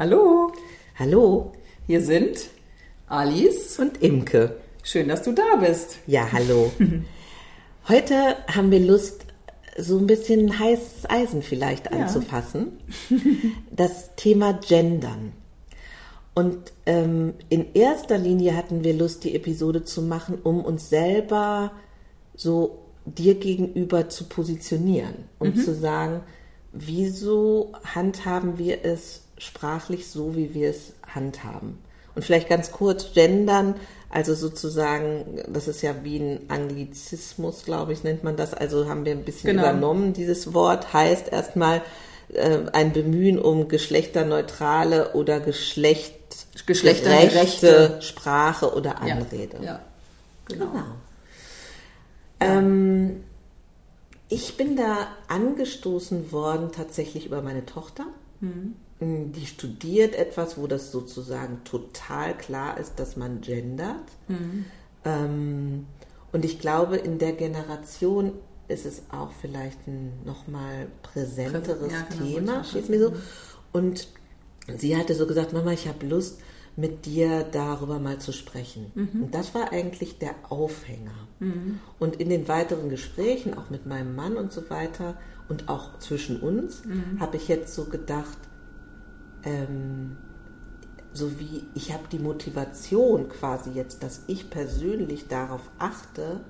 Hallo, Hallo hier sind Alice. und Imke. Schön, dass du da bist. Ja, hallo. Heute haben wir Lust, so ein bisschen heißes Eisen vielleicht anzufassen. Das Thema Gendern. Und ähm, in erster Linie hatten wir Lust, die Episode zu machen, um uns selber so dir gegenüber zu positionieren und zu sagen, wieso handhaben wir es sprachlich so, wie wir es handhaben. Und vielleicht ganz kurz, gendern, also sozusagen, das ist ja wie ein Anglizismus, glaube ich, nennt man das. Also haben wir ein bisschen Genau. übernommen, dieses Wort. Heißt erstmal äh, ein Bemühen um geschlechterneutrale oder geschlecht Geschlechtergerechte. gerechte Sprache oder Anrede. Ja, genau. Genau. Ähm, ich bin da angestoßen worden tatsächlich über meine Tochter. Die studiert etwas, wo das sozusagen total klar ist, dass man gendert. Ähm, und ich glaube, in der Generation ist es auch vielleicht ein nochmal präsenteres Ja, genau, Thema, steht mir so. Und sie hatte so gesagt, Mama, ich habe Lust, mit dir darüber mal zu sprechen. Und das war eigentlich der Aufhänger. Und in den weiteren Gesprächen, auch mit meinem Mann und so weiter und auch zwischen uns, habe ich jetzt so gedacht, ähm, so wie ich habe die Motivation quasi jetzt, dass ich persönlich darauf achte,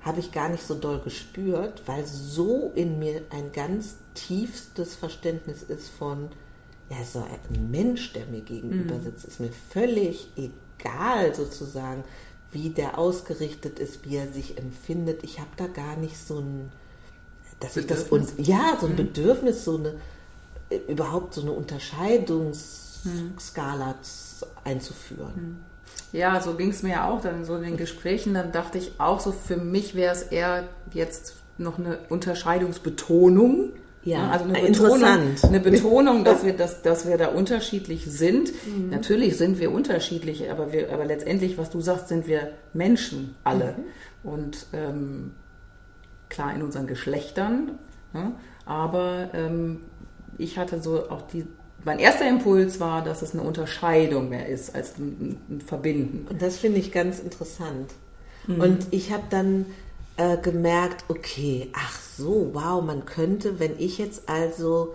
habe ich gar nicht so doll gespürt, weil so in mir ein ganz tiefstes Verständnis ist von, ja, so ein Mensch, der mir gegenüber sitzt, ist mir völlig egal sozusagen, wie der ausgerichtet ist, wie er sich empfindet. Ich habe da gar nicht so ein, dass ich das Bedürfnis? und ja, so ein Bedürfnis, so eine überhaupt so eine Unterscheidungsskala einzuführen. Ja, so ging es mir ja auch dann so in den Gesprächen. Dann dachte ich auch so, für mich wäre es eher jetzt noch eine Unterscheidungsbetonung. Ja, also eine äh, Betonung, eine Betonung, dass wir, dass, dass wir da unterschiedlich sind. Mhm. Natürlich sind wir unterschiedlich, aber, wir, aber letztendlich, was du sagst, sind wir Menschen alle. Mhm. Und ähm, klar in unseren Geschlechtern, ne? aber ähm, ich hatte so auch die, mein erster Impuls war, dass es eine Unterscheidung mehr ist als ein, ein Verbinden. Und das finde ich ganz interessant. Und ich habe dann äh, gemerkt, okay, ach so, wow, man könnte, wenn ich jetzt also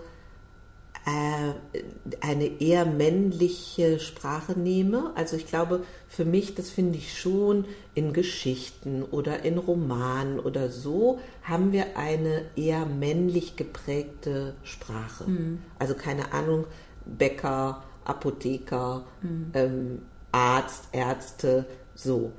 eine eher männliche Sprache nehme, also ich glaube, für mich, das finde ich schon in Geschichten oder in Romanen oder so, haben wir eine eher männlich geprägte Sprache. Also keine Ahnung, Bäcker, Apotheker, ähm, Arzt, Ärzte, so.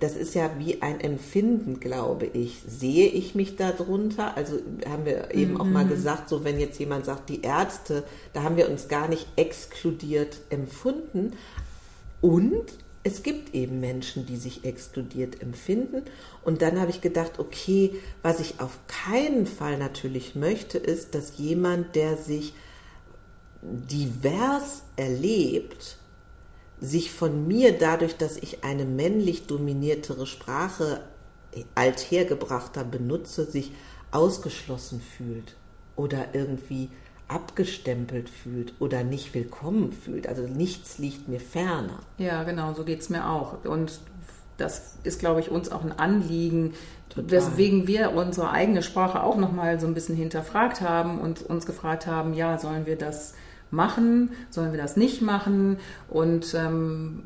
Das ist ja wie ein Empfinden, glaube ich. Sehe ich mich da drunter? Also haben wir eben auch mal gesagt, so wenn jetzt jemand sagt, die Ärzte, da haben wir uns gar nicht exkludiert empfunden. Und es gibt eben Menschen, die sich exkludiert empfinden. Und dann habe ich gedacht, okay, was ich auf keinen Fall natürlich möchte, ist, dass jemand, der sich divers erlebt, sich von mir dadurch, dass ich eine männlich dominiertere Sprache althergebrachter benutze, sich ausgeschlossen fühlt oder irgendwie abgestempelt fühlt oder nicht willkommen fühlt. Also nichts liegt mir ferner. Ja, genau, so geht es mir auch. Und das ist, glaube ich, uns auch ein Anliegen, weswegen wir unsere eigene Sprache auch nochmal so ein bisschen hinterfragt haben und uns gefragt haben, ja, sollen wir das machen, sollen wir das nicht machen? Und ähm,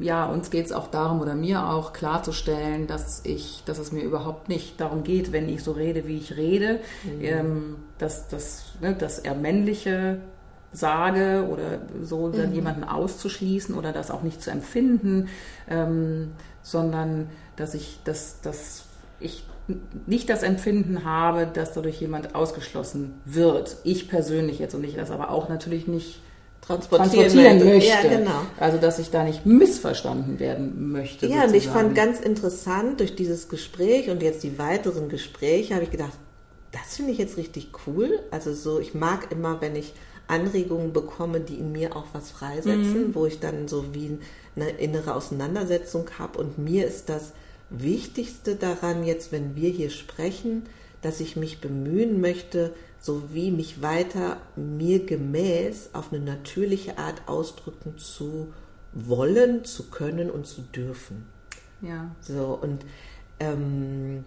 ja, uns geht es auch darum, oder mir auch klarzustellen, dass ich, dass es mir überhaupt nicht darum geht, wenn ich so rede, wie ich rede, ähm, dass, dass, ne, dass er männliche sage oder so dann jemanden auszuschließen oder das auch nicht zu empfinden, ähm, sondern dass ich, dass, dass ich nicht das Empfinden habe, dass dadurch jemand ausgeschlossen wird. Ich persönlich jetzt und ich das aber auch natürlich nicht transportieren möchte. Ja, genau. Also dass ich da nicht missverstanden werden möchte. Ja, und ich sozusagen. fand ganz interessant durch dieses Gespräch und jetzt die weiteren Gespräche, habe ich gedacht, das finde ich jetzt richtig cool. Also so, ich mag immer, wenn ich Anregungen bekomme, die in mir auch was freisetzen, wo ich dann so wie eine innere Auseinandersetzung habe. Und mir ist das Wichtigste daran jetzt, wenn wir hier sprechen, dass ich mich bemühen möchte, sowie mich weiter mir gemäß auf eine natürliche Art ausdrücken zu wollen, zu können und zu dürfen. Ja. So, und ähm,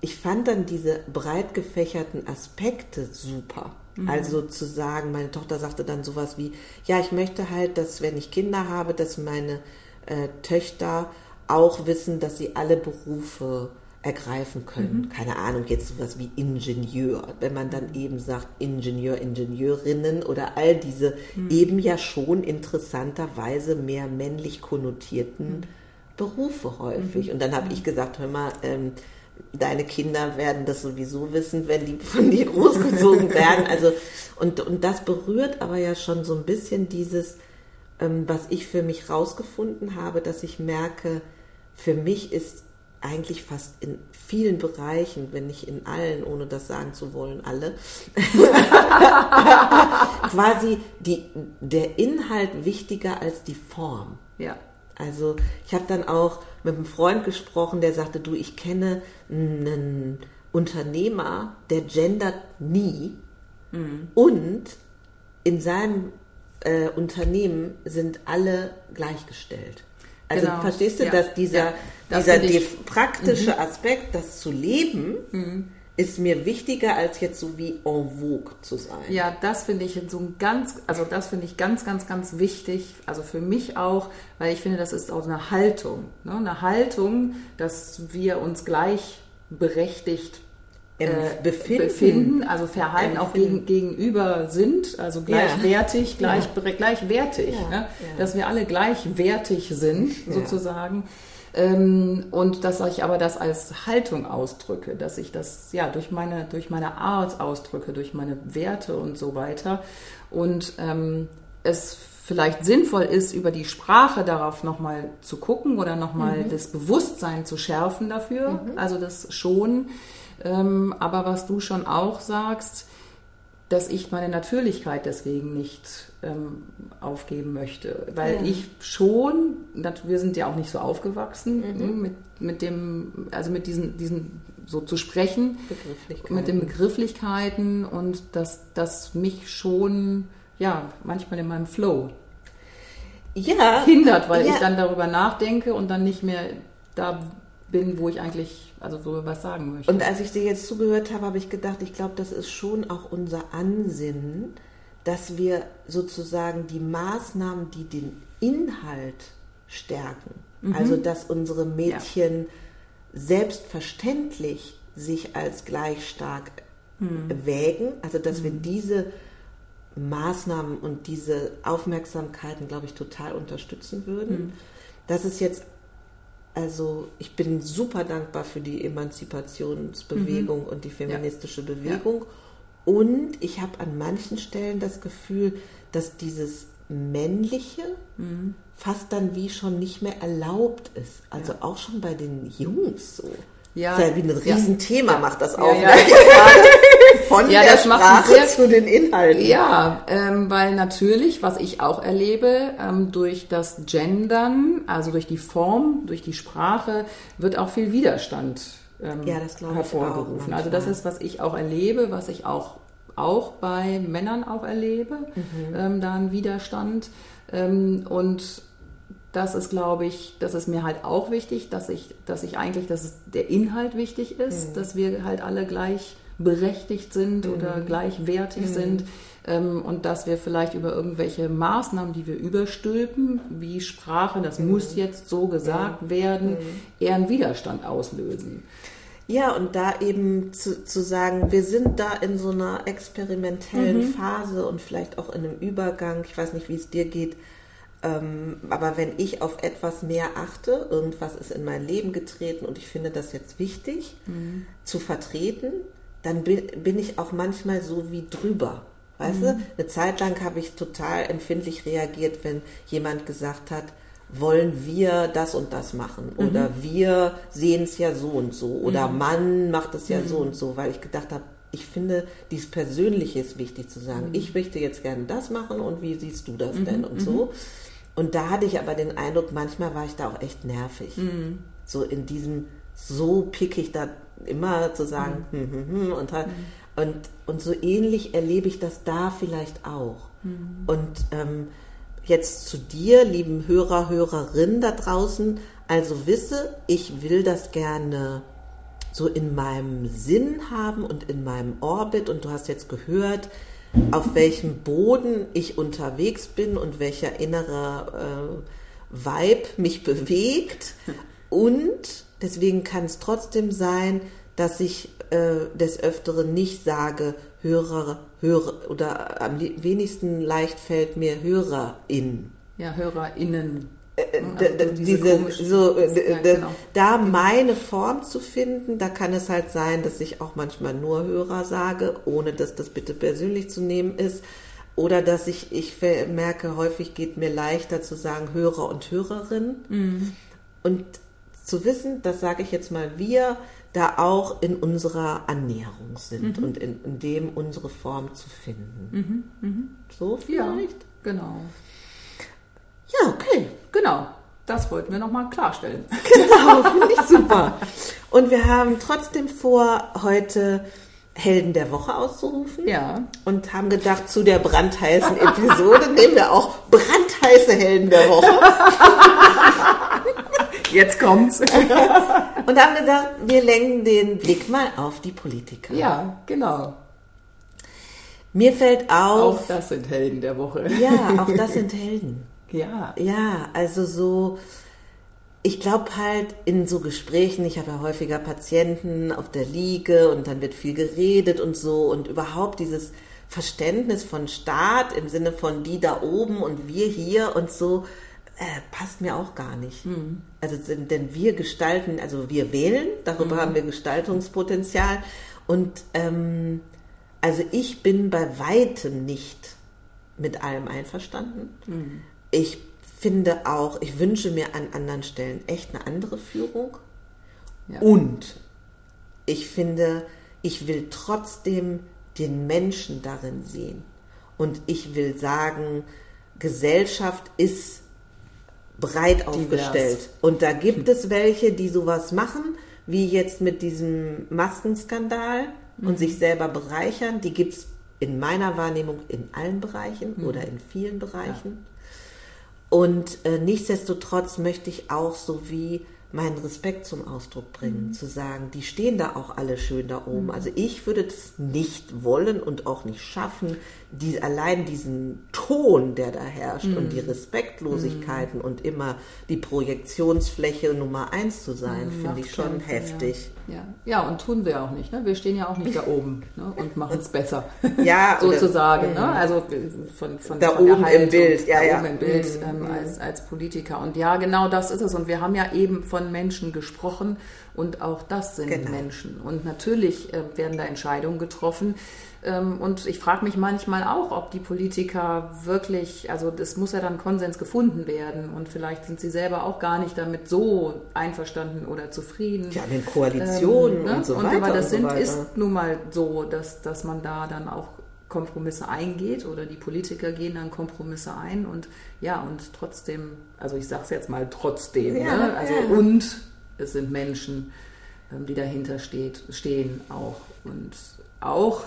ich fand dann diese breit gefächerten Aspekte super. Mhm. Also zu sagen, meine Tochter sagte dann sowas wie, ja, ich möchte halt, dass wenn ich Kinder habe, dass meine äh, Töchter auch wissen, dass sie alle Berufe ergreifen können. Mhm. Keine Ahnung, jetzt sowas wie Ingenieur. Wenn man dann eben sagt Ingenieur, Ingenieurinnen oder all diese mhm. eben ja schon interessanterweise mehr männlich konnotierten mhm. Berufe häufig. Mhm. Und dann habe ich gesagt, hör mal, ähm, deine Kinder werden das sowieso wissen, wenn die von dir großgezogen werden. Also, und, und das berührt aber ja schon so ein bisschen dieses, ähm, was ich für mich rausgefunden habe, dass ich merke, für mich ist eigentlich fast in vielen Bereichen, wenn nicht in allen, ohne das sagen zu wollen, alle, quasi die, der Inhalt wichtiger als die Form. Ja. Also ich habe dann auch mit einem Freund gesprochen, der sagte, du, ich kenne einen Unternehmer, der gendert nie mhm. und in seinem äh, Unternehmen sind alle gleichgestellt. Also genau. verstehst du, ja. dass dieser, ja, das dieser praktische mhm. Aspekt, das zu leben, mhm ist mir wichtiger als jetzt so wie en vogue zu sein. Ja, das finde ich so ein ganz, also das finde ich ganz, ganz, ganz wichtig. Also für mich auch, weil ich finde, das ist auch eine Haltung. Ne? Eine Haltung, dass wir uns gleichberechtigt äh, befinden. befinden. also Verhalten auch gegen, gegenüber sind, also gleichwertig, ja. gleich, ja. gleichwertig. Ja. Ne? Dass wir alle gleichwertig sind, sozusagen. Ähm, und dass ich aber das als Haltung ausdrücke, dass ich das ja durch meine, durch meine Art ausdrücke, durch meine Werte und so weiter. Und ähm, es vielleicht sinnvoll ist, über die Sprache darauf nochmal zu gucken oder nochmal mhm. das Bewusstsein zu schärfen dafür, mhm. also das schon. Ähm, aber was du schon auch sagst, dass ich meine Natürlichkeit deswegen nicht ähm, aufgeben möchte. Weil ja. ich schon, wir sind ja auch nicht so aufgewachsen mhm. Ne, mit, mit dem, also mit diesen, diesen so zu sprechen, mit den Begrifflichkeiten und dass das mich schon, ja, manchmal in meinem Flow ja, hindert, weil ja. ich dann darüber nachdenke und dann nicht mehr da bin, wo ich eigentlich also so was sagen möchte. Und als ich dir jetzt zugehört habe, habe ich gedacht, ich glaube, das ist schon auch unser Ansinnen, dass wir sozusagen die Maßnahmen, die den Inhalt stärken, mhm. also dass unsere Mädchen ja. selbstverständlich sich als gleich stark mhm. wägen, also dass mhm. wir diese Maßnahmen und diese Aufmerksamkeiten, glaube ich, total unterstützen würden. Mhm. Das ist jetzt also ich bin super dankbar für die Emanzipationsbewegung mhm. und die feministische ja. Bewegung. Ja. Und ich habe an manchen Stellen das Gefühl, dass dieses Männliche mhm. fast dann wie schon nicht mehr erlaubt ist. Also ja. auch schon bei den Jungs so. Ja. Das ist ja wie ein Riesenthema, ja. macht das auf. Ja, ja. Von ja, der Sprache sehr, zu den Inhalten. Ja, ähm, weil natürlich, was ich auch erlebe, ähm, durch das Gendern, also durch die Form, durch die Sprache, wird auch viel Widerstand ähm, ja, hervorgerufen. also das ist, was ich auch erlebe, was ich auch auch bei Männern auch erlebe, mhm. ähm, da ein Widerstand. Ähm, und das ist, glaube ich, das ist mir halt auch wichtig, dass ich, dass ich eigentlich, dass der Inhalt wichtig ist, mhm. dass wir halt alle gleich berechtigt sind mhm. oder gleichwertig mhm. sind ähm, und dass wir vielleicht über irgendwelche Maßnahmen, die wir überstülpen, wie Sprache, das mhm. muss jetzt so gesagt werden, mhm. eher einen Widerstand auslösen. Ja, und da eben zu, zu sagen, wir sind da in so einer experimentellen mhm. Phase und vielleicht auch in einem Übergang, ich weiß nicht, wie es dir geht, ähm, aber wenn ich auf etwas mehr achte, irgendwas ist in mein Leben getreten und ich finde das jetzt wichtig mhm. zu vertreten, dann bin, bin, ich auch manchmal so wie drüber. Weißt mhm. du? Eine Zeit lang habe ich total empfindlich reagiert, wenn jemand gesagt hat, wollen wir das und das machen mhm. oder wir sehen es ja so und so oder mhm. Mann macht es ja so mhm. und so, weil ich gedacht habe, ich finde, dies Persönliche ist wichtig zu sagen. Mhm. Ich möchte jetzt gerne das machen und wie siehst du das denn und so. Und da hatte ich aber den Eindruck, manchmal war ich da auch echt nervig. Mhm. So in diesem, so pickig da immer zu sagen, mhm. hm, hm, hm, und halt, mhm. Und, und so ähnlich erlebe ich das da vielleicht auch. Mhm. Und ähm, jetzt zu dir, lieben Hörer, Hörerin da draußen, also wisse, ich will das gerne so in meinem Sinn haben und in meinem Orbit. Und du hast jetzt gehört, auf welchem Boden ich unterwegs bin und welcher innere äh, Vibe mich bewegt. Und deswegen kann es trotzdem sein, dass ich äh, des Öfteren nicht sage, Hörer, Hörer oder am wenigsten leicht fällt mir HörerIn. Ja, HörerInnen. Also diese, diese so, ja, genau. da meine Form zu finden, da kann es halt sein, dass ich auch manchmal nur Hörer sage, ohne dass das bitte persönlich zu nehmen ist. Oder dass ich, ich merke, häufig geht mir leichter zu sagen Hörer und Hörerin. Mhm. Und zu wissen, das sage ich jetzt mal, wir da auch in unserer Annäherung sind mhm. und in, in, dem unsere Form zu finden. Mhm. Mhm. So vielleicht? Ja, genau. Ja, okay. Genau. Das wollten wir nochmal klarstellen. Genau, finde ich super. Und wir haben trotzdem vor, heute Helden der Woche auszurufen. Ja. Und haben gedacht, zu der brandheißen Episode nehmen wir auch brandheiße Helden der Woche. Jetzt kommt's. Und haben gedacht, wir lenken den Blick mal auf die Politiker. Ja, genau. Mir fällt auf. Auch das sind Helden der Woche. Ja, auch das sind Helden. Ja. Ja, also so, ich glaube halt in so Gesprächen, ich habe ja häufiger Patienten auf der Liege und dann wird viel geredet und so und überhaupt dieses Verständnis von Staat im Sinne von die da oben und wir hier und so, äh, passt mir auch gar nicht. Mhm. Also denn wir gestalten, also wir wählen, darüber mhm. haben wir Gestaltungspotenzial und ähm, also ich bin bei weitem nicht mit allem einverstanden. Mhm. Ich finde auch, ich wünsche mir an anderen Stellen echt eine andere Führung. Ja. Und ich finde, ich will trotzdem den Menschen darin sehen. Und ich will sagen, Gesellschaft ist breit aufgestellt. Divers. Und da gibt es welche, die sowas machen, wie jetzt mit diesem Maskenskandal mhm. und sich selber bereichern. Die gibt es in meiner Wahrnehmung in allen Bereichen mhm. oder in vielen Bereichen. Ja. Und äh, nichtsdestotrotz möchte ich auch so wie meinen Respekt zum Ausdruck bringen, mhm. zu sagen, die stehen da auch alle schön da oben. Mhm. Also ich würde das nicht wollen und auch nicht schaffen, die, allein diesen Ton, der da herrscht mhm. und die Respektlosigkeiten und immer die Projektionsfläche Nummer eins zu sein, finde ich schon heftig. Ja. Ja. Ja. und tun wir auch nicht. Ne? Wir stehen ja auch nicht da oben ne? und machen es besser. Ja, sozusagen. Ne? Also von, von da von oben im Bild, ja, ja. oben im Bild ähm, als, als Politiker. Und ja, genau das ist es. Und wir haben ja eben von Menschen gesprochen und auch das sind genau. Menschen. Und natürlich äh, werden da Entscheidungen getroffen. Ähm, und ich frage mich manchmal auch, ob die Politiker wirklich, also das muss ja dann Konsens gefunden werden und vielleicht sind sie selber auch gar nicht damit so einverstanden oder zufrieden. Ja, in Koalitionen ähm, ne? und so weiter. Und aber das sind, so ist nun mal so, dass, dass man da dann auch Kompromisse eingeht oder die Politiker gehen dann Kompromisse ein und ja, und trotzdem, also ich sage es jetzt mal trotzdem, ja, ne? also ja. und es sind Menschen, ähm, die dahinter steht, stehen auch und auch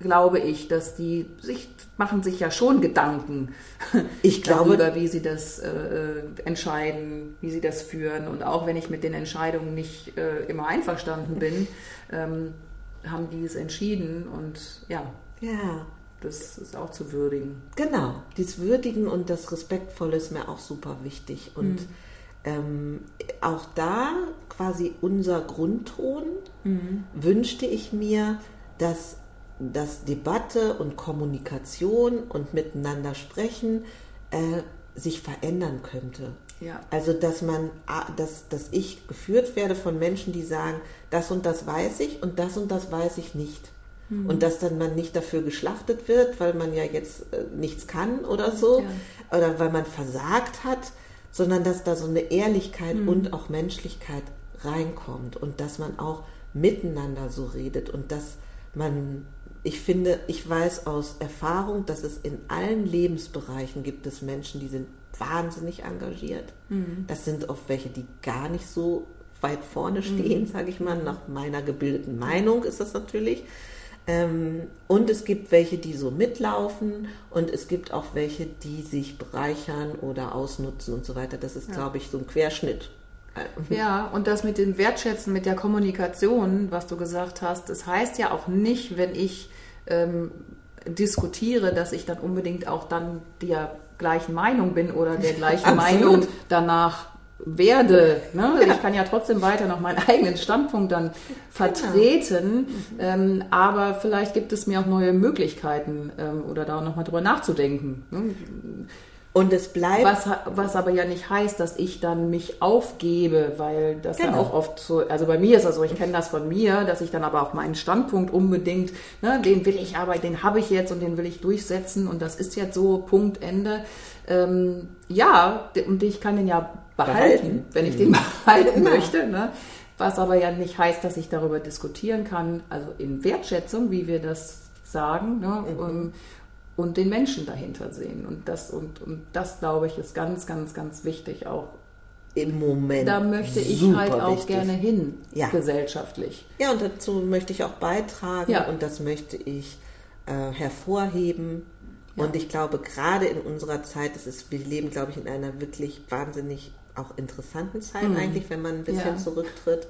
glaube ich, dass die sich machen sich ja schon Gedanken ich glaube, darüber, wie sie das äh, entscheiden, wie sie das führen. Und auch wenn ich mit den Entscheidungen nicht äh, immer einverstanden bin, ähm, haben die es entschieden und ja. Ja. Das ist auch zu würdigen. Genau, dieses Würdigen und das Respektvolle ist mir auch super wichtig. Und mhm. Ähm, auch da quasi unser Grundton mhm. wünschte ich mir, dass dass Debatte und Kommunikation und miteinander sprechen äh, sich verändern könnte. Ja. Also dass man, dass, dass ich geführt werde von Menschen, die sagen, das und das weiß ich und das und das weiß ich nicht. Mhm. Und dass dann man nicht dafür geschlachtet wird, weil man ja jetzt äh, nichts kann oder so, ja. oder weil man versagt hat, sondern dass da so eine Ehrlichkeit mhm. und auch Menschlichkeit reinkommt und dass man auch miteinander so redet und dass man ich finde, ich weiß aus Erfahrung, dass es in allen Lebensbereichen gibt es Menschen, die sind wahnsinnig engagiert. Mhm. Das sind oft welche, die gar nicht so weit vorne stehen, mhm. sage ich mal. Nach meiner gebildeten Meinung ist das natürlich. Ähm, und es gibt welche, die so mitlaufen und es gibt auch welche, die sich bereichern oder ausnutzen und so weiter. Das ist, ja. glaube ich, so ein Querschnitt. Ja, und das mit dem Wertschätzen, mit der Kommunikation, was du gesagt hast, das heißt ja auch nicht, wenn ich ähm, diskutiere, dass ich dann unbedingt auch dann der gleichen Meinung bin oder der gleichen Meinung danach werde. Ne? Ja. Ich kann ja trotzdem weiter noch meinen eigenen Standpunkt dann vertreten, genau. ähm, aber vielleicht gibt es mir auch neue Möglichkeiten ähm, oder da nochmal drüber nachzudenken. Ne? Und es bleibt. Was, was aber ja nicht heißt, dass ich dann mich aufgebe, weil das genau. ja auch oft so, also bei mir ist das so, ich kenne das von mir, dass ich dann aber auch meinen Standpunkt unbedingt, ne, den will ich aber, den habe ich jetzt und den will ich durchsetzen und das ist jetzt so, Punkt, Ende. Ähm, ja, und ich kann den ja behalten, behalten. wenn ich den behalten genau. möchte. Ne? Was aber ja nicht heißt, dass ich darüber diskutieren kann, also in Wertschätzung, wie wir das sagen. Ne? Mhm und den Menschen dahinter sehen. Und das, und, und das glaube ich, ist ganz, ganz, ganz wichtig auch. Im Moment. Da möchte ich halt auch wichtig. gerne hin, ja. gesellschaftlich. Ja, und dazu möchte ich auch beitragen ja. und das möchte ich äh, hervorheben. Ja. Und ich glaube, gerade in unserer Zeit, das ist, wir leben, glaube ich, in einer wirklich wahnsinnig auch interessanten Zeit mhm. eigentlich, wenn man ein bisschen zurücktritt.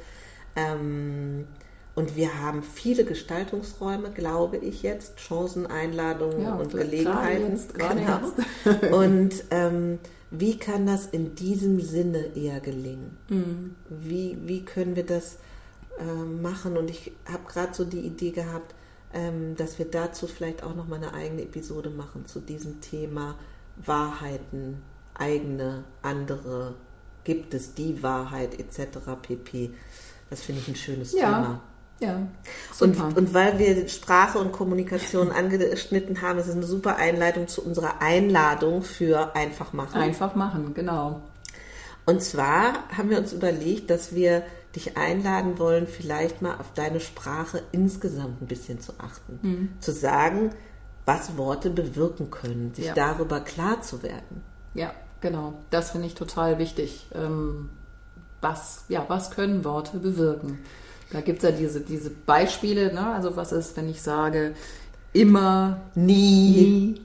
Ähm, und wir haben viele Gestaltungsräume, glaube ich jetzt, Chancen, Einladungen ja, und Gelegenheiten. Jetzt, genau. Jetzt. und ähm, wie kann das in diesem Sinne eher gelingen? Mhm. Wie, wie können wir das äh, machen? Und ich habe gerade so die Idee gehabt, ähm, dass wir dazu vielleicht auch noch mal eine eigene Episode machen zu diesem Thema Wahrheiten, eigene, andere, gibt es die Wahrheit etc. pp. Das finde ich ein schönes ja. Thema. Ja. Und, und weil wir Sprache und Kommunikation angeschnitten haben, ist es eine super Einleitung zu unserer Einladung für Einfach machen. Einfach machen, genau. Und zwar haben wir uns überlegt, dass wir dich einladen wollen, vielleicht mal auf deine Sprache insgesamt ein bisschen zu achten. Mhm. Zu sagen, was Worte bewirken können, sich ja. darüber klar zu werden. Ja, genau. Das finde ich total wichtig. Ähm, was, ja, was können Worte bewirken? Da gibt es ja diese, diese Beispiele, ne? also was ist, wenn ich sage, immer, nie,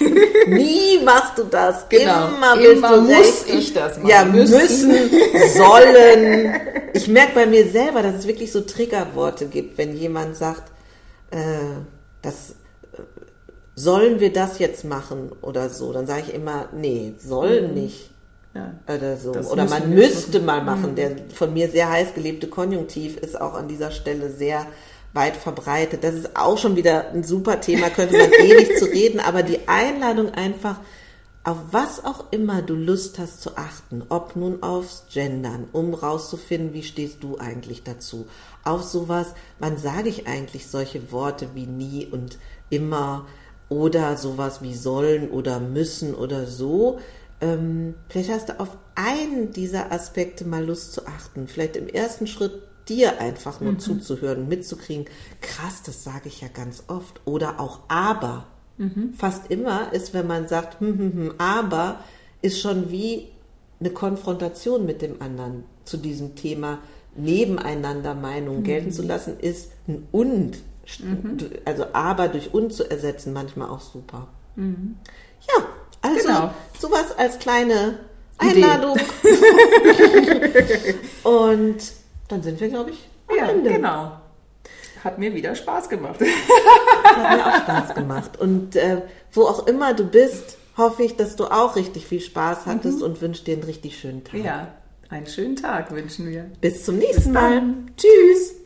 nie, nie machst du das, genau. immer, immer muss ich das machen. Ja, müssen, müssen sollen. Ich merke bei mir selber, dass es wirklich so Triggerworte gibt, wenn jemand sagt, äh, das sollen wir das jetzt machen oder so, dann sage ich immer, nee, sollen mhm. nicht. Ja, oder so. Oder man müsste mal machen. Mhm. Der von mir sehr heiß gelebte Konjunktiv ist auch an dieser Stelle sehr weit verbreitet. Das ist auch schon wieder ein super Thema, könnte man ewig zu reden, aber die Einladung einfach, auf was auch immer du Lust hast zu achten, ob nun aufs Gendern, um rauszufinden, wie stehst du eigentlich dazu, auf sowas, wann sage ich eigentlich solche Worte wie nie und immer oder sowas wie sollen oder müssen oder so, ähm, vielleicht hast du auf einen dieser Aspekte mal Lust zu achten. Vielleicht im ersten Schritt dir einfach nur mhm. zuzuhören, mitzukriegen. Krass, das sage ich ja ganz oft. Oder auch aber. Mhm. Fast immer ist, wenn man sagt, hm, hm, hm, aber, ist schon wie eine Konfrontation mit dem anderen zu diesem Thema nebeneinander Meinungen mhm. gelten zu lassen, ist ein und. Mhm. Also aber durch und zu ersetzen, manchmal auch super. Mhm. Ja, also genau. sowas als kleine Einladung. Und dann sind wir, glaube ich, am ja, Ende. genau. Hat mir wieder Spaß gemacht. Hat mir auch Spaß gemacht. Und äh, wo auch immer du bist, hoffe ich, dass du auch richtig viel Spaß hattest mhm. und wünsche dir einen richtig schönen Tag. Ja, einen schönen Tag wünschen wir. Bis zum nächsten Bis Mal. Tschüss.